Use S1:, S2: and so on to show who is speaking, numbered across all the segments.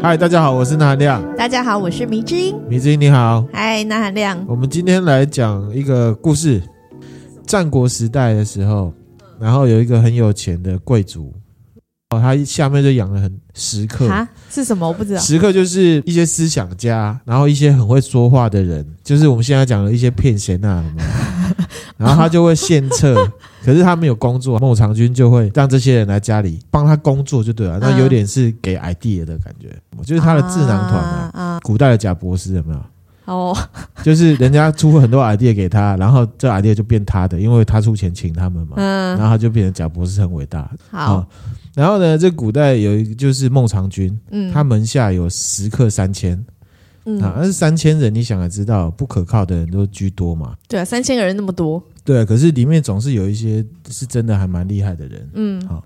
S1: 嗨，大家好，我是南韩亮。
S2: 大家好，我是迷之音。
S1: 迷之音你好。
S2: 嗨，南韩亮。
S1: 我们今天来讲一个故事。战国时代的时候，然后有一个很有钱的贵族，哦，他下面就养了很食客
S2: 啊，是什么？我不知道。
S1: 食客就是一些思想家，然后一些很会说话的人，就是我们现在讲的一些骗闲啊什么。然后他就会献策，可是他没有工作，孟尝君就会让这些人来家里帮他工作，就对了。那有点是给 idea 的感觉，就是他的智囊团啊，古代的贾博士有没有？哦，就是人家出很多 idea 给他，然后这 idea 就变他的，因为他出钱请他们嘛。嗯，然后他就变成贾博士很伟大。好，然后呢，这古代有一个就是孟尝君，嗯，他门下有食客三千。嗯，啊，但是三千人，你想也知道，不可靠的人都居多嘛。对啊，
S2: 三千个人那么多。
S1: 对，可是里面总是有一些是真的还蛮厉害的人。嗯，好，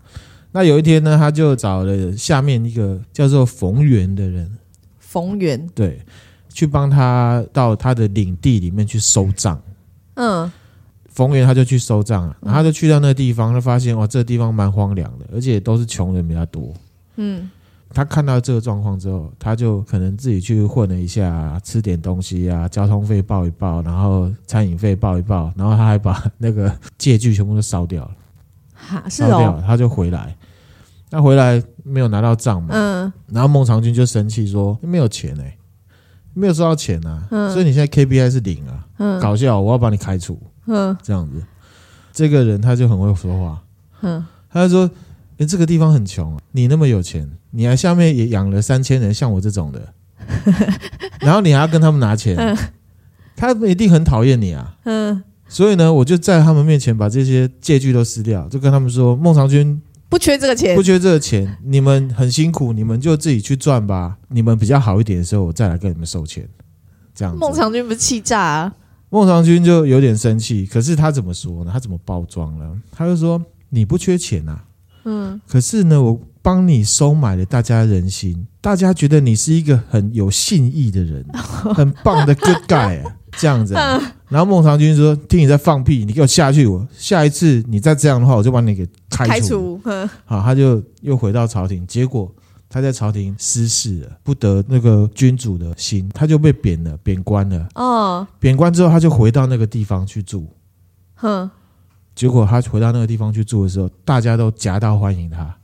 S1: 那有一天呢，他就找了下面一个叫做冯源的人。
S2: 冯源，
S1: 对，去帮他到他的领地里面去收账。嗯，冯源他就去收账了，然后他就去到那个地方，他发现哇，这个地方蛮荒凉的，而且都是穷人比较多。嗯。他看到这个状况之后，他就可能自己去混了一下，吃点东西啊，交通费报一报，然后餐饮费报一报，然后他还把那个借据全部都烧掉了。
S2: 哈，是掉，
S1: 他就回来，他回来没有拿到账嘛，嗯，然后孟尝君就生气说：“没有钱哎、欸，没有收到钱啊，嗯，所以你现在 KPI 是零啊，嗯，搞笑，我要把你开除，嗯，这样子，这个人他就很会说话，嗯，他就说。”欸、这个地方很穷，你那么有钱，你还下面也养了三千人，像我这种的，然后你还要跟他们拿钱，嗯、他们一定很讨厌你啊。嗯，所以呢，我就在他们面前把这些借据都撕掉，就跟他们说：孟尝君
S2: 不缺这个钱，
S1: 不缺这个钱，你们很辛苦，你们就自己去赚吧。你们比较好一点的时候，我再来跟你们收钱。这样，
S2: 孟尝君不是气炸啊？
S1: 孟尝君就有点生气，可是他怎么说呢？他怎么包装呢？他就说：你不缺钱啊。嗯，可是呢，我帮你收买了大家人心，大家觉得你是一个很有信义的人，很棒的 good guy，这样子。然后孟尝君说：“听你在放屁，你给我下去！我下一次你再这样的话，我就把你给开除。”开除。好，他就又回到朝廷，结果他在朝廷失势了，不得那个君主的心，他就被贬了，贬官了。哦，贬官之后，他就回到那个地方去住。哼。结果他回到那个地方去住的时候，大家都夹道欢迎他，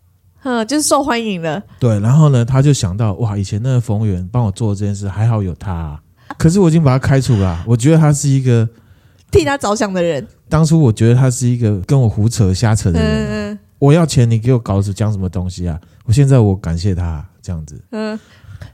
S2: 嗯，就是受欢迎的。
S1: 对，然后呢，他就想到哇，以前那个冯源帮我做这件事，还好有他啊。可是我已经把他开除了，我觉得他是一个
S2: 替他着想的人。
S1: 当初我觉得他是一个跟我胡扯瞎扯的人。嗯嗯。我要钱，你给我稿子讲什么东西啊？我现在我感谢他这样子。嗯。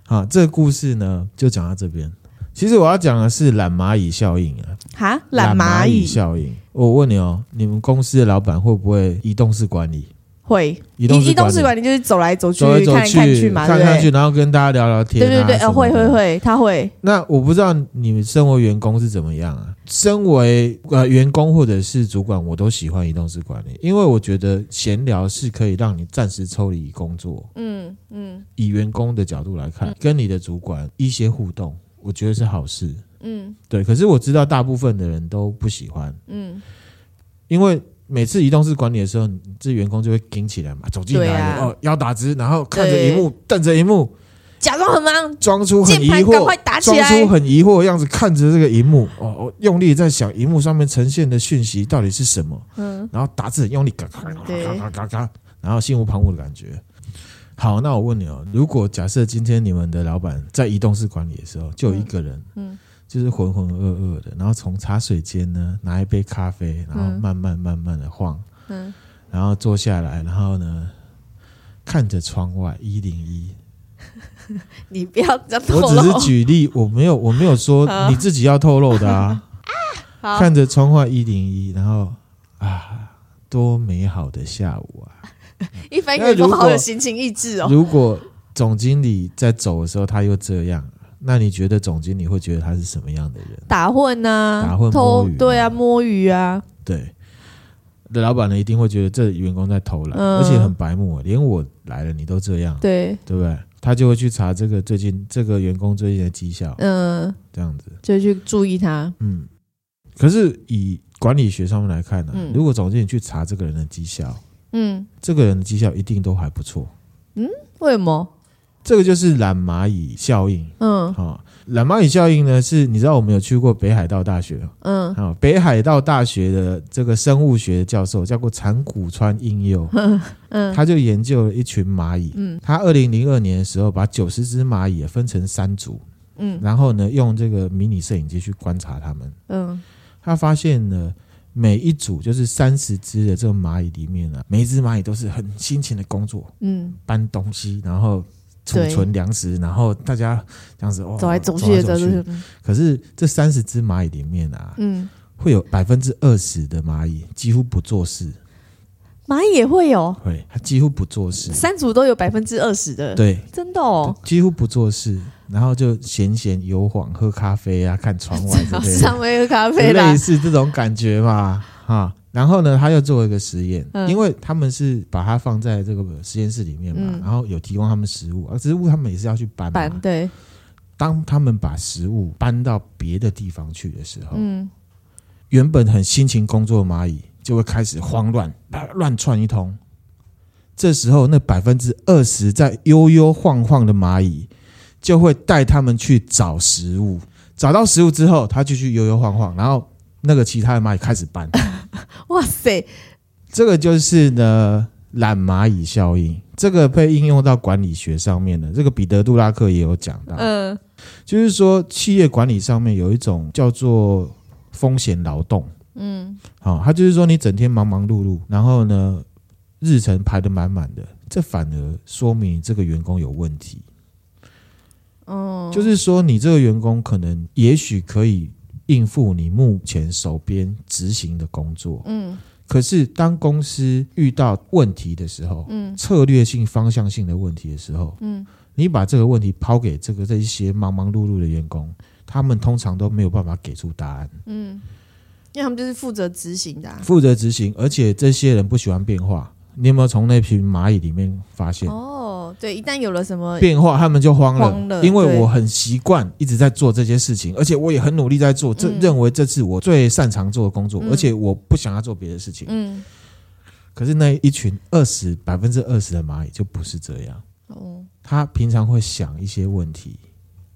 S1: 好，这个故事呢，就讲到这边。其实我要讲的是懒蚂蚁效应啊！
S2: 哈，懒蚂蚁
S1: 效应。我问你哦，你们公司的老板会不会移动式管理？
S2: 会，移动移动式管理就是走来走去，
S1: 走来走去，
S2: 看看去嘛，
S1: 看看去，然后跟大家聊聊天。
S2: 对对对，会会会，他会。
S1: 那我不知道你们身为员工是怎么样啊？身为呃员工或者是主管，我都喜欢移动式管理，因为我觉得闲聊是可以让你暂时抽离工作。嗯嗯。以员工的角度来看，跟你的主管一些互动。我觉得是好事，嗯，对。可是我知道大部分的人都不喜欢，嗯，因为每次移动式管理的时候，这员工就会盯起来嘛，走进来、啊、哦，腰打直，然后看着荧幕，瞪着荧幕，
S2: 假装很忙，
S1: 装出很疑惑，装出很疑惑的样子，看着这个荧幕，哦，用力在想荧幕上面呈现的讯息到底是什么，嗯，然后打字很用力，嘎嘎嘎嘎嘎嘎，然后心无旁骛的感觉。好，那我问你哦，如果假设今天你们的老板在移动式管理的时候，就有一个人，嗯，就是浑浑噩噩的，然后从茶水间呢拿一杯咖啡，然后慢慢慢慢的晃，嗯，然后坐下来，然后呢看着窗外一零一，
S2: 你不要这样透露，
S1: 我只是 举例，我没有我没有说你自己要透露的啊，啊，看着窗外一零一，然后啊，多美好的下午啊！
S2: 一般员工好有心情意志哦。
S1: 如果总经理在走的时候他又这样，那你觉得总经理会觉得他是什么样的人？
S2: 打混呐、啊，
S1: 打混摸鱼，
S2: 对啊，摸鱼啊。
S1: 对，的老板呢一定会觉得这员工在偷懒，嗯、而且很白目，连我来了你都这样，
S2: 对
S1: 对不对？他就会去查这个最近这个员工最近的绩效，嗯，这样子
S2: 就去注意他。
S1: 嗯，可是以管理学上面来看呢、啊，嗯、如果总经理去查这个人的绩效。嗯，这个人的绩效一定都还不错。
S2: 嗯，为什么？
S1: 这个就是懒蚂蚁效应。
S2: 嗯，
S1: 好，懒蚂蚁效应呢，是你知道我们有去过北海道大学。
S2: 嗯，
S1: 好，北海道大学的这个生物学教授叫过长谷川英佑。嗯，他就研究了一群蚂蚁。嗯，他二零零二年的时候，把九十只蚂蚁分成三组。嗯，然后呢，用这个迷你摄影机去观察它们。嗯，他发现呢。每一组就是三十只的这个蚂蚁里面呢、啊，每一只蚂蚁都是很辛勤的工作，嗯，搬东西，然后储存粮食，然后大家这样子哦，
S2: 走来走去的，走去。
S1: 可是这三十只蚂蚁里面啊，嗯，会有百分之二十的蚂蚁几乎不做事。
S2: 蚂蚁也会有，
S1: 会，它几乎不做事。
S2: 三组都有百分之二十的，
S1: 对，
S2: 真的哦，
S1: 几乎不做事。然后就闲闲游晃，喝咖啡啊，看窗外之类的，
S2: 上 面喝咖啡啦，
S1: 类似这种感觉嘛，哈。然后呢，他又做一个实验，嗯、因为他们是把它放在这个实验室里面嘛，嗯、然后有提供他们食物，而食物他们也是要去搬嘛。
S2: 搬对。
S1: 当他们把食物搬到别的地方去的时候，嗯，原本很辛勤工作的蚂蚁就会开始慌乱，乱窜一通。这时候，那百分之二十在悠悠晃晃的蚂蚁。就会带他们去找食物，找到食物之后，他继续悠悠晃晃，然后那个其他的蚂蚁开始搬。
S2: 哇塞，
S1: 这个就是呢懒蚂蚁效应，这个被应用到管理学上面的。这个彼得·杜拉克也有讲到，嗯，就是说企业管理上面有一种叫做风险劳动，嗯，好，他就是说你整天忙忙碌碌，然后呢日程排得满满的，这反而说明这个员工有问题。哦，就是说，你这个员工可能也许可以应付你目前手边执行的工作，嗯，可是当公司遇到问题的时候，嗯，策略性、方向性的问题的时候，嗯，你把这个问题抛给这个这一些忙忙碌碌的员工，他们通常都没有办法给出答案，嗯，
S2: 因为他们就是负责执行的，
S1: 负责执行，而且这些人不喜欢变化。你有没有从那群蚂蚁里面发现？
S2: 哦，对，一旦有了什么
S1: 变化，他们就慌了。慌了，因为我很习惯一直在做这些事情，而且我也很努力在做，这、嗯、认为这是我最擅长做的工作，嗯、而且我不想要做别的事情。嗯。可是那一群二十百分之二十的蚂蚁就不是这样。哦。他平常会想一些问题。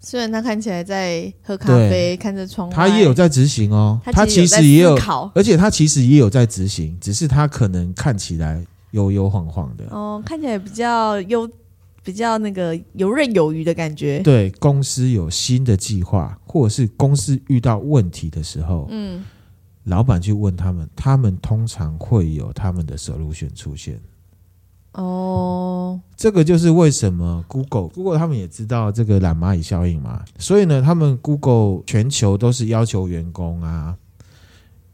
S2: 虽然他看起来在喝咖啡，看着窗外，
S1: 他也有在执行哦。他其实也有，而且他其实也有在执行，只是他可能看起来。悠悠晃晃的
S2: 哦，看起来比较悠，比较那个游刃有余的感觉。
S1: 对，公司有新的计划，或者是公司遇到问题的时候，嗯，老板去问他们，他们通常会有他们的 solution 出现。哦，这个就是为什么 Google Google 他们也知道这个懒蚂蚁效应嘛，所以呢，他们 Google 全球都是要求员工啊。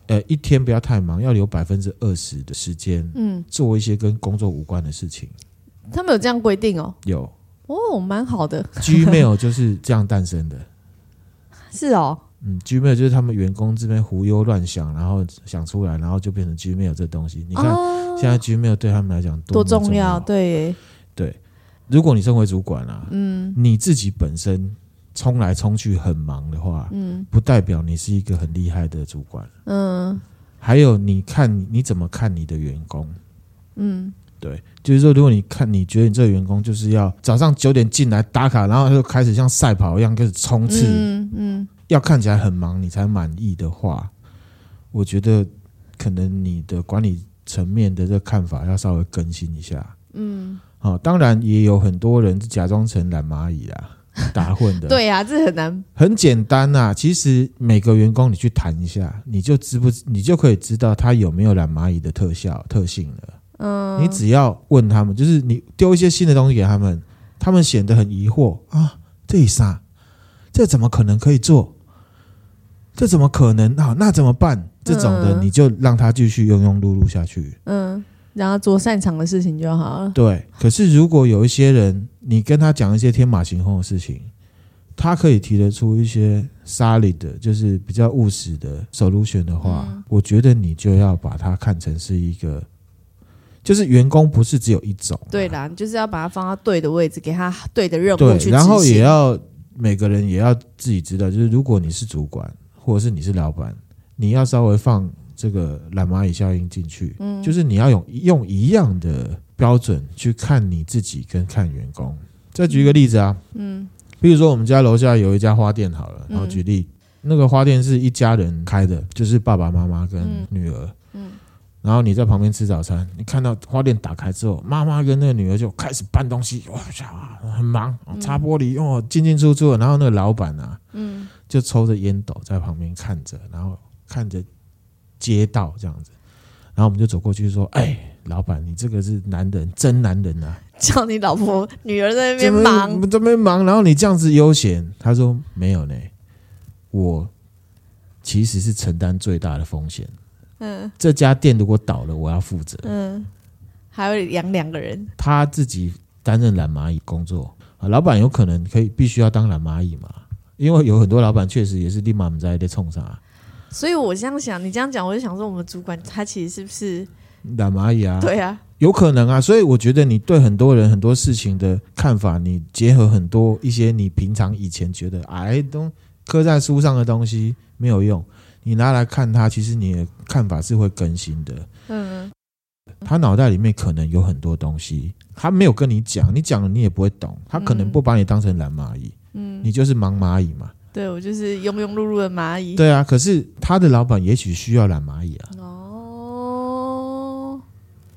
S1: 呃，一天不要太忙，要留百分之二十的时间，嗯，做一些跟工作无关的事情。
S2: 他们有这样规定哦？
S1: 有
S2: 哦，蛮好的。
S1: Gmail 就是这样诞生的。
S2: 是哦，
S1: 嗯，Gmail 就是他们员工这边胡悠乱想，然后想出来，然后就变成 Gmail 这东西。你看，哦、现在 Gmail 对他们来讲多重要？重要
S2: 对
S1: 对，如果你身为主管啊，嗯，你自己本身。冲来冲去很忙的话，嗯，不代表你是一个很厉害的主管，嗯。还有，你看你怎么看你的员工，嗯，对，就是说，如果你看你觉得你这个员工就是要早上九点进来打卡，然后就开始像赛跑一样开始冲刺，嗯嗯，要看起来很忙你才满意的话，我觉得可能你的管理层面的这个看法要稍微更新一下，嗯，好，当然也有很多人是假装成懒蚂蚁啊。打混的，
S2: 对呀、啊，这很难。
S1: 很简单呐、啊，其实每个员工你去谈一下，你就知不，你就可以知道他有没有懒蚂蚁的特效特性了。嗯，你只要问他们，就是你丢一些新的东西给他们，他们显得很疑惑啊，这啥？这怎么可能可以做？这怎么可能啊？那怎么办？这种的你就让他继续庸庸碌碌下去。嗯。
S2: 让他做擅长的事情就好了。
S1: 对，可是如果有一些人，你跟他讲一些天马行空的事情，他可以提得出一些 solid 的，就是比较务实的 solution 的话，嗯、我觉得你就要把它看成是一个，就是员工不是只有一种、啊。
S2: 对啦，就是要把它放到对的位置，给他对的任务。
S1: 然后也要每个人也要自己知道，就是如果你是主管或者是你是老板，你要稍微放。这个懒蚂蚁效应进去，嗯就是你要用用一样的标准去看你自己跟看员工，再举一个例子啊，嗯，比如说我们家楼下有一家花店好了，然后举例，那个花店是一家人开的，就是爸爸妈妈跟女儿，嗯，然后你在旁边吃早餐，你看到花店打开之后，妈妈跟那个女儿就开始搬东西，哇，很忙，擦玻璃，哦，进进出出，然后那个老板啊，嗯，就抽着烟斗在旁边看着，然后看着街道这样子，然后我们就走过去说，哎。老板，你这个是男人，真男人啊！
S2: 叫你老婆、女儿在那边忙，
S1: 在那边忙，然后你这样子悠闲。他说没有呢，我其实是承担最大的风险。嗯，这家店如果倒了，我要负责。
S2: 嗯，还要养两个人，
S1: 他自己担任懒蚂蚁工作啊。老板有可能可以必须要当懒蚂蚁嘛？因为有很多老板确实也是立马们在在冲啥。
S2: 所以我这样想，你这样讲，我就想说，我们主管他其实是不是？
S1: 懒蚂蚁啊，
S2: 对啊，
S1: 有可能啊，所以我觉得你对很多人很多事情的看法，你结合很多一些你平常以前觉得哎都刻在书上的东西没有用，你拿来看他，其实你的看法是会更新的。嗯，他脑袋里面可能有很多东西，他没有跟你讲，你讲了你也不会懂，他可能不把你当成懒蚂蚁，嗯，你就是忙蚂蚁嘛，
S2: 对，我就是庸庸碌碌的蚂蚁，
S1: 对啊，可是他的老板也许需要懒蚂蚁啊。哦，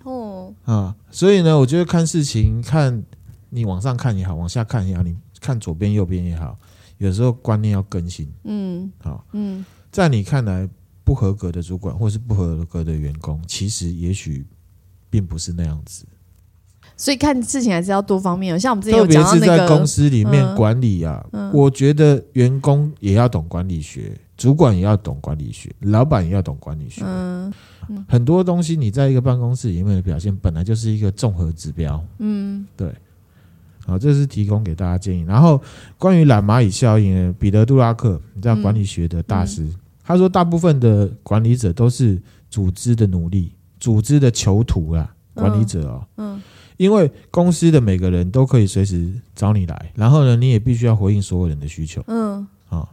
S1: 哦。啊，所以呢，我觉得看事情，看你往上看也好，往下看也好，你看左边右边也好，有时候观念要更新。嗯，好，嗯，在你看来不合格的主管或是不合格的员工，其实也许并不是那样子。
S2: 所以看事情还是要多方面，像我们之前有讲到
S1: 特别是在公司里面管理啊，嗯嗯、我觉得员工也要懂管理学，主管也要懂管理学，老板也要懂管理学。嗯。很多东西你在一个办公室里面的表现，本来就是一个综合指标。嗯，对。好，这是提供给大家建议。然后关于懒蚂蚁效应呢，彼得·杜拉克，你知道管理学的大师，他说大部分的管理者都是组织的奴隶，组织的囚徒啊。管理者哦，嗯，因为公司的每个人都可以随时找你来，然后呢，你也必须要回应所有人的需求。嗯，啊，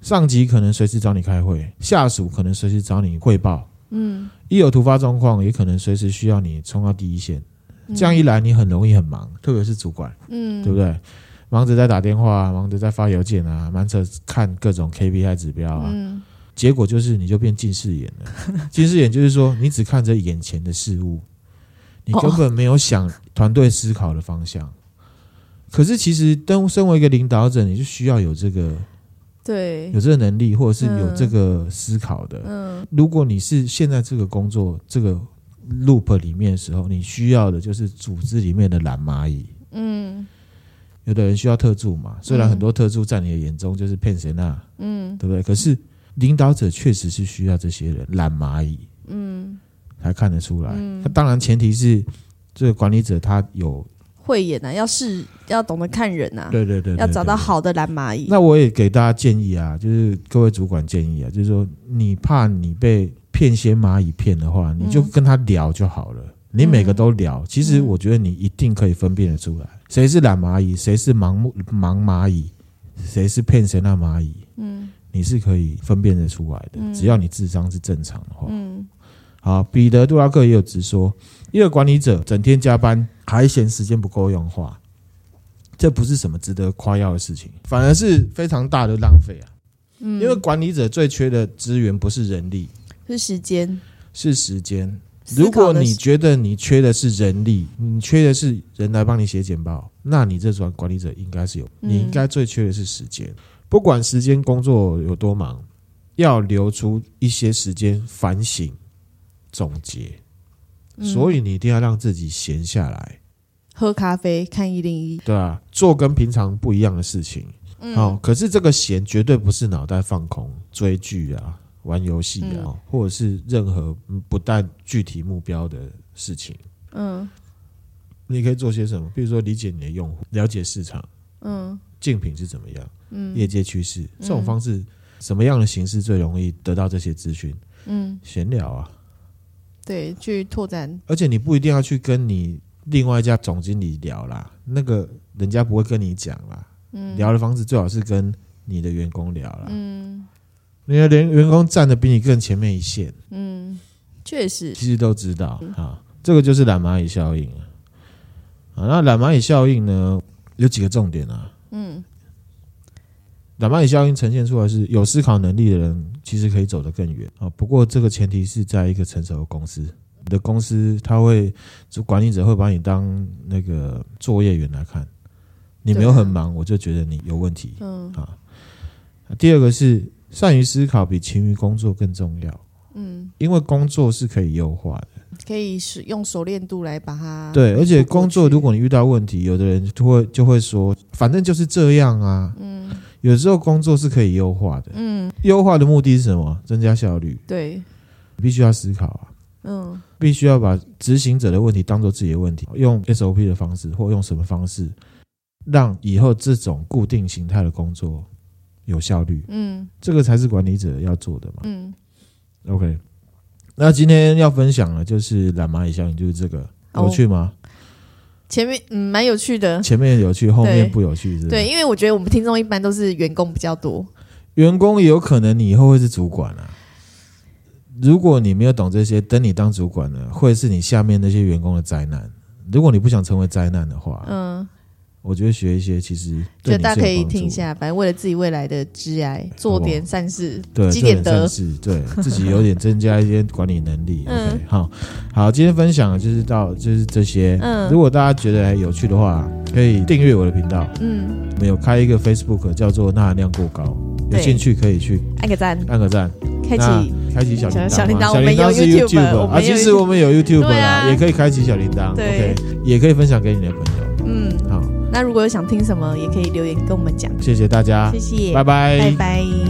S1: 上级可能随时找你开会，下属可能随时找你汇报。嗯，一有突发状况，也可能随时需要你冲到第一线。这样一来，你很容易很忙，特别是主管，嗯，对不对？忙着在打电话，忙着在发邮件啊，忙着看各种 KPI 指标啊，嗯，结果就是你就变近视眼了。近视眼就是说，你只看着眼前的事物，你根本没有想团队思考的方向。可是，其实当身为一个领导者，你就需要有这个。
S2: 对，
S1: 有这个能力，或者是有这个思考的。嗯，如果你是现在这个工作这个 loop 里面的时候，你需要的就是组织里面的懒蚂蚁。嗯，有的人需要特助嘛，虽然很多特助在你的眼中就是骗谁那，嗯，对不对？可是领导者确实是需要这些人懒蚂蚁，嗯，才看得出来。那当然前提是这个管理者他有。
S2: 慧眼啊，要是要懂得看人啊，
S1: 对对对，
S2: 要找到好的蓝蚂蚁。
S1: 那我也给大家建议啊，就是各位主管建议啊，就是说你怕你被骗些蚂蚁骗的话，你就跟他聊就好了。你每个都聊，其实我觉得你一定可以分辨得出来，谁是懒蚂蚁，谁是盲目盲蚂蚁，谁是骗谁那蚂蚁。嗯，你是可以分辨得出来的，只要你智商是正常的话。嗯，好，彼得·杜拉克也有直说，一个管理者整天加班。还嫌时间不够用的话，这不是什么值得夸耀的事情，反而是非常大的浪费啊！嗯，因为管理者最缺的资源不是人力，
S2: 是时间，
S1: 是时间。如果你觉得你缺的是人力，你缺的是人来帮你写简报，那你这种管理者应该是有，你应该最缺的是时间。不管时间工作有多忙，要留出一些时间反省、总结。所以你一定要让自己闲下来，
S2: 喝咖啡、看一零一，
S1: 对啊，做跟平常不一样的事情。嗯，哦，可是这个闲绝对不是脑袋放空、追剧啊、玩游戏啊，嗯，或者是任何不带具体目标的事情。嗯，你可以做些什么？比如说理解你的用户，了解市场，嗯，竞品是怎么样，嗯，业界趋势，这种方式，什么样的形式最容易得到这些资讯？嗯，闲聊啊。
S2: 对，去拓展，
S1: 而且你不一定要去跟你另外一家总经理聊啦，那个人家不会跟你讲啦。嗯，聊的方式最好是跟你的员工聊啦。嗯，你的连员工站的比你更前面一线。
S2: 嗯，确实，
S1: 其实都知道啊，这个就是懒蚂蚁效应啊。那懒蚂蚁效应呢，有几个重点啊。嗯，懒蚂蚁效应呈现出来是有思考能力的人，其实可以走得更远啊。不过这个前提是在一个成熟的公司，你的公司他会，就管理者会把你当那个作业员来看。你没有很忙，我就觉得你有问题。嗯啊。第二个是善于思考比勤于工作更重要。嗯，因为工作是可以优化的。
S2: 可以使用熟练度来把它
S1: 对，而且工作如果你遇到问题，有的人就会就会说，反正就是这样啊。嗯，有时候工作是可以优化的。嗯，优化的目的是什么？增加效率。
S2: 对，
S1: 必须要思考啊。嗯，必须要把执行者的问题当做自己的问题，用 SOP 的方式，或用什么方式，让以后这种固定形态的工作有效率。嗯，这个才是管理者要做的嘛。嗯，OK。那今天要分享的，就是懒蚂蚁效应，就是这个有趣吗？
S2: 前面嗯，蛮有趣的，
S1: 前面有趣，后面不有趣是是？
S2: 对，因为我觉得我们听众一般都是员工比较多，
S1: 员工也有可能你以后会是主管啊。如果你没有懂这些，等你当主管了，会是你下面那些员工的灾难。如果你不想成为灾难的话，嗯。我觉得学一些其实对，
S2: 大家可以听一下，反正为了自己未来的职涯做点善事，
S1: 对，
S2: 积点德，
S1: 对自己有点增加一些管理能力。嗯、OK，好，好，今天分享就是到就是这些。嗯，如果大家觉得有趣的话，可以订阅我的频道。嗯，我们有开一个 Facebook 叫做“钠含量过高”，有兴趣可以去
S2: 按个赞，
S1: 按个赞，
S2: 开启
S1: 开启小铃铛。
S2: 小铃铛，
S1: 小铃铛是 YouTube 啊，其实我们有 YouTube 啊，
S2: 啊
S1: 也可以开启小铃铛。OK，也可以分享给你的朋友。
S2: 那如果有想听什么，也可以留言跟我们讲。
S1: 谢谢大家，
S2: 谢谢，
S1: 拜拜，
S2: 拜拜。